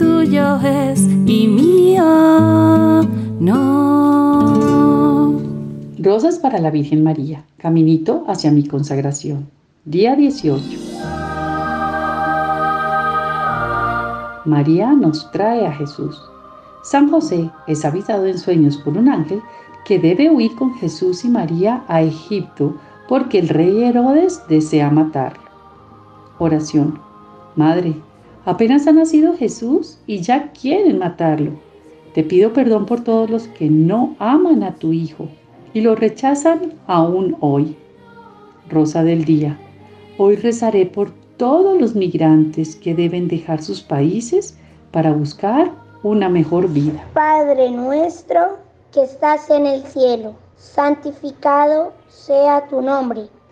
tuyo es y mío no. Rosas para la Virgen María, caminito hacia mi consagración. Día 18. María nos trae a Jesús. San José es avisado en sueños por un ángel que debe huir con Jesús y María a Egipto porque el rey Herodes desea matarlo. Oración. Madre, apenas ha nacido Jesús y ya quieren matarlo. Te pido perdón por todos los que no aman a tu Hijo y lo rechazan aún hoy. Rosa del Día. Hoy rezaré por todos los migrantes que deben dejar sus países para buscar una mejor vida. Padre nuestro que estás en el cielo, santificado sea tu nombre.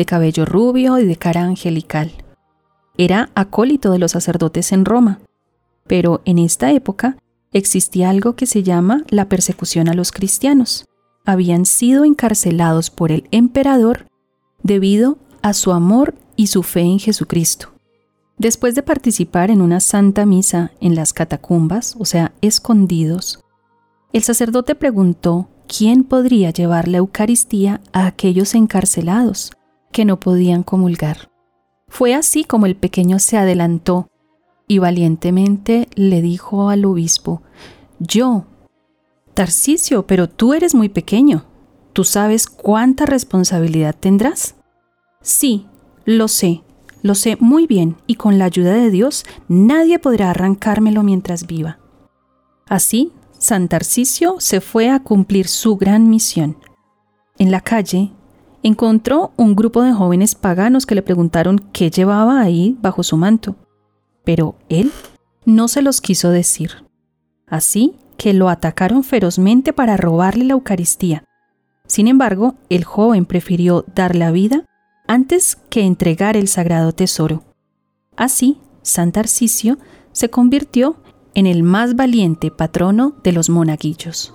de cabello rubio y de cara angelical. Era acólito de los sacerdotes en Roma, pero en esta época existía algo que se llama la persecución a los cristianos. Habían sido encarcelados por el emperador debido a su amor y su fe en Jesucristo. Después de participar en una santa misa en las catacumbas, o sea, escondidos, el sacerdote preguntó quién podría llevar la Eucaristía a aquellos encarcelados que no podían comulgar. Fue así como el pequeño se adelantó y valientemente le dijo al obispo, yo, Tarcisio, pero tú eres muy pequeño. ¿Tú sabes cuánta responsabilidad tendrás? Sí, lo sé, lo sé muy bien y con la ayuda de Dios nadie podrá arrancármelo mientras viva. Así, San Tarcisio se fue a cumplir su gran misión. En la calle, encontró un grupo de jóvenes paganos que le preguntaron qué llevaba ahí bajo su manto, pero él no se los quiso decir. Así que lo atacaron ferozmente para robarle la Eucaristía. Sin embargo, el joven prefirió dar la vida antes que entregar el sagrado tesoro. Así, San Tarcisio se convirtió en el más valiente patrono de los monaguillos.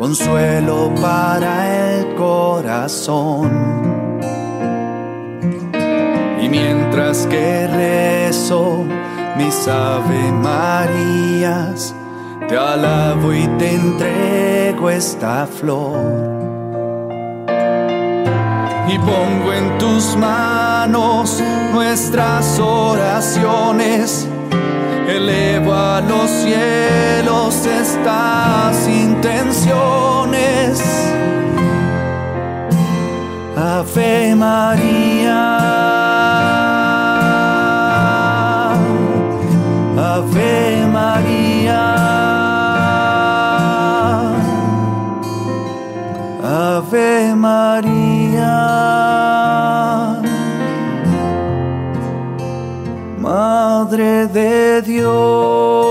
consuelo para el corazón. Y mientras que rezo mis Ave Marías, te alabo y te entrego esta flor y pongo en tus manos nuestras oraciones. Elevo a los cielos estas intenciones. Ave María. Ave María. Ave María. De Dios.